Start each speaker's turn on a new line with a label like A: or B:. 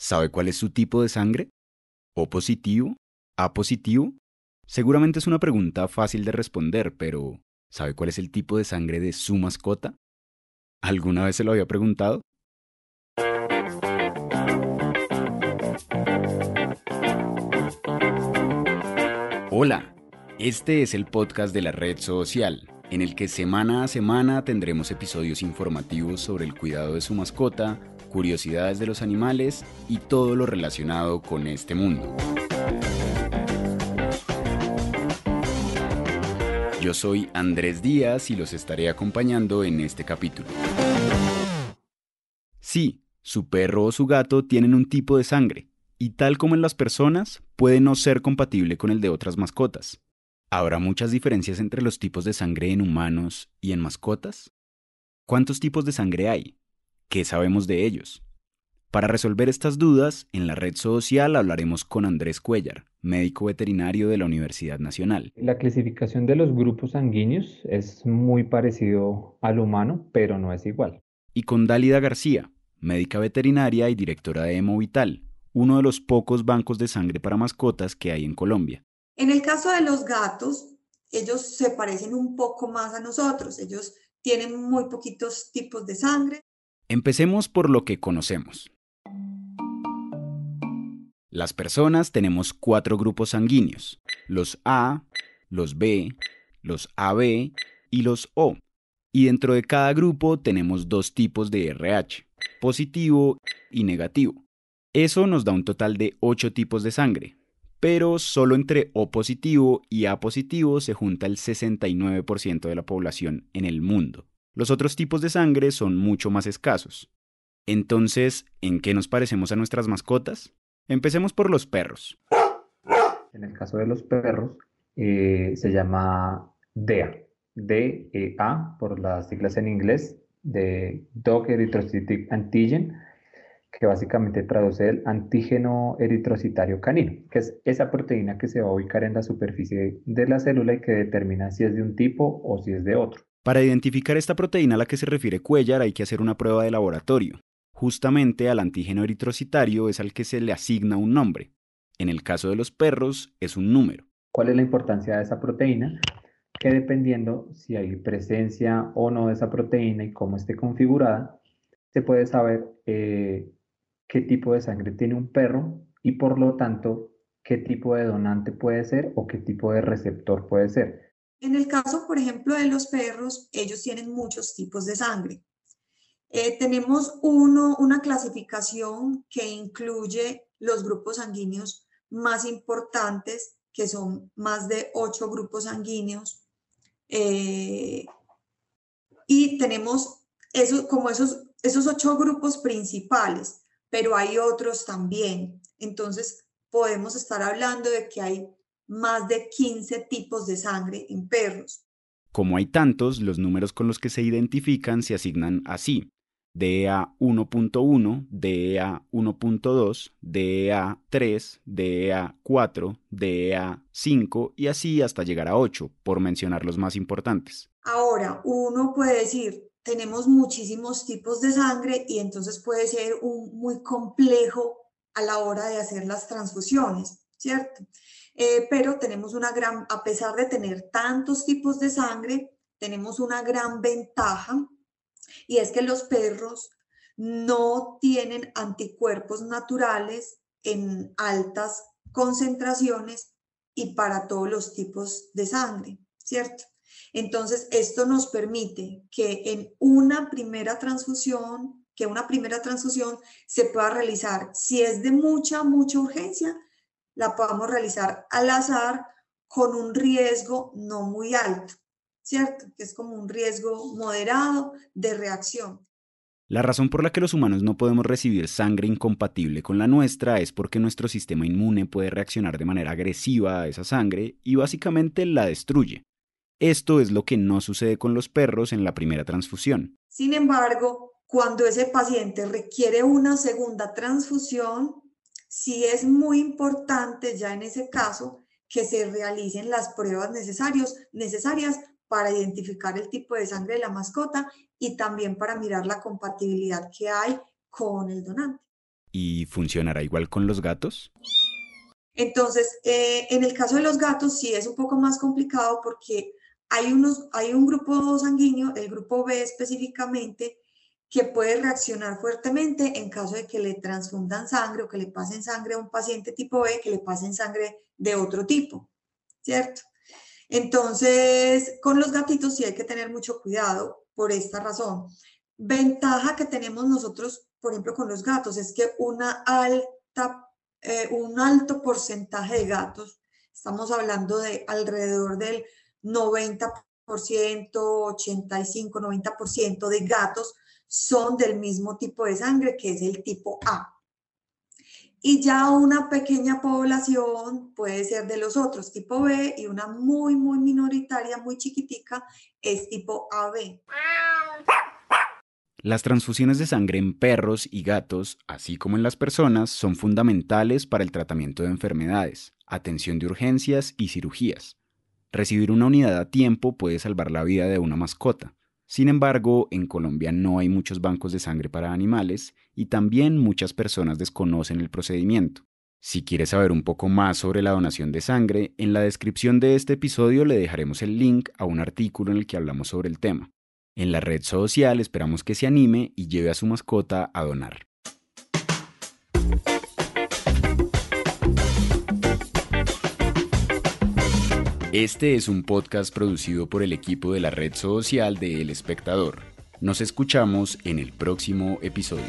A: ¿Sabe cuál es su tipo de sangre? ¿O positivo? ¿A positivo? Seguramente es una pregunta fácil de responder, pero ¿sabe cuál es el tipo de sangre de su mascota? ¿Alguna vez se lo había preguntado? Hola, este es el podcast de la red social, en el que semana a semana tendremos episodios informativos sobre el cuidado de su mascota, curiosidades de los animales y todo lo relacionado con este mundo. Yo soy Andrés Díaz y los estaré acompañando en este capítulo. Sí, su perro o su gato tienen un tipo de sangre, y tal como en las personas, puede no ser compatible con el de otras mascotas. ¿Habrá muchas diferencias entre los tipos de sangre en humanos y en mascotas? ¿Cuántos tipos de sangre hay? ¿Qué sabemos de ellos? Para resolver estas dudas, en la red social hablaremos con Andrés Cuellar, médico veterinario de la Universidad Nacional.
B: La clasificación de los grupos sanguíneos es muy parecido al humano, pero no es igual.
A: Y con Dálida García, médica veterinaria y directora de Hemovital, uno de los pocos bancos de sangre para mascotas que hay en Colombia.
C: En el caso de los gatos, ellos se parecen un poco más a nosotros. Ellos tienen muy poquitos tipos de sangre.
A: Empecemos por lo que conocemos. Las personas tenemos cuatro grupos sanguíneos, los A, los B, los AB y los O. Y dentro de cada grupo tenemos dos tipos de RH, positivo y negativo. Eso nos da un total de ocho tipos de sangre, pero solo entre O positivo y A positivo se junta el 69% de la población en el mundo. Los otros tipos de sangre son mucho más escasos. Entonces, ¿en qué nos parecemos a nuestras mascotas? Empecemos por los perros.
B: En el caso de los perros, eh, se llama DEA, DEA por las siglas en inglés, de Dog Erythrocytic Antigen, que básicamente traduce el antígeno eritrocitario canino, que es esa proteína que se va a ubicar en la superficie de la célula y que determina si es de un tipo o si es de otro.
A: Para identificar esta proteína a la que se refiere Cuellar hay que hacer una prueba de laboratorio. Justamente al antígeno eritrocitario es al que se le asigna un nombre. En el caso de los perros es un número.
B: ¿Cuál es la importancia de esa proteína? Que dependiendo si hay presencia o no de esa proteína y cómo esté configurada, se puede saber eh, qué tipo de sangre tiene un perro y por lo tanto qué tipo de donante puede ser o qué tipo de receptor puede ser.
C: En el caso, por ejemplo, de los perros, ellos tienen muchos tipos de sangre. Eh, tenemos una clasificación que incluye los grupos sanguíneos más importantes, que son más de ocho grupos sanguíneos. Eh, y tenemos eso, como esos, esos ocho grupos principales pero hay otros también. Entonces, podemos estar hablando de que hay más de 15 tipos de sangre en perros.
A: Como hay tantos, los números con los que se identifican se asignan así. DEA 1.1, DEA 1.2, DEA 3, DEA 4, DEA 5 y así hasta llegar a 8, por mencionar los más importantes.
C: Ahora, uno puede decir, tenemos muchísimos tipos de sangre y entonces puede ser un, muy complejo a la hora de hacer las transfusiones, ¿cierto? Eh, pero tenemos una gran, a pesar de tener tantos tipos de sangre, tenemos una gran ventaja y es que los perros no tienen anticuerpos naturales en altas concentraciones y para todos los tipos de sangre, ¿cierto? Entonces, esto nos permite que en una primera transfusión, que una primera transfusión se pueda realizar, si es de mucha, mucha urgencia, la podamos realizar al azar con un riesgo no muy alto, ¿cierto? Que es como un riesgo moderado de reacción.
A: La razón por la que los humanos no podemos recibir sangre incompatible con la nuestra es porque nuestro sistema inmune puede reaccionar de manera agresiva a esa sangre y básicamente la destruye. Esto es lo que no sucede con los perros en la primera transfusión.
C: Sin embargo, cuando ese paciente requiere una segunda transfusión, sí es muy importante ya en ese caso que se realicen las pruebas necesarias para identificar el tipo de sangre de la mascota y también para mirar la compatibilidad que hay con el donante.
A: ¿Y funcionará igual con los gatos?
C: Entonces, eh, en el caso de los gatos sí es un poco más complicado porque hay, unos, hay un grupo sanguíneo, el grupo B específicamente, que puede reaccionar fuertemente en caso de que le transfundan sangre o que le pasen sangre a un paciente tipo B, que le pasen sangre de otro tipo, ¿cierto? Entonces, con los gatitos sí hay que tener mucho cuidado por esta razón. Ventaja que tenemos nosotros, por ejemplo, con los gatos es que una alta, eh, un alto porcentaje de gatos, estamos hablando de alrededor del 90%, 85, 90% de gatos son del mismo tipo de sangre, que es el tipo A y ya una pequeña población puede ser de los otros tipo B y una muy, muy minoritaria, muy chiquitica, es tipo AB.
A: Las transfusiones de sangre en perros y gatos, así como en las personas, son fundamentales para el tratamiento de enfermedades, atención de urgencias y cirugías. Recibir una unidad a tiempo puede salvar la vida de una mascota. Sin embargo, en Colombia no hay muchos bancos de sangre para animales y también muchas personas desconocen el procedimiento. Si quieres saber un poco más sobre la donación de sangre, en la descripción de este episodio le dejaremos el link a un artículo en el que hablamos sobre el tema. En la red social esperamos que se anime y lleve a su mascota a donar. Este es un podcast producido por el equipo de la red social de El Espectador. Nos escuchamos en el próximo episodio.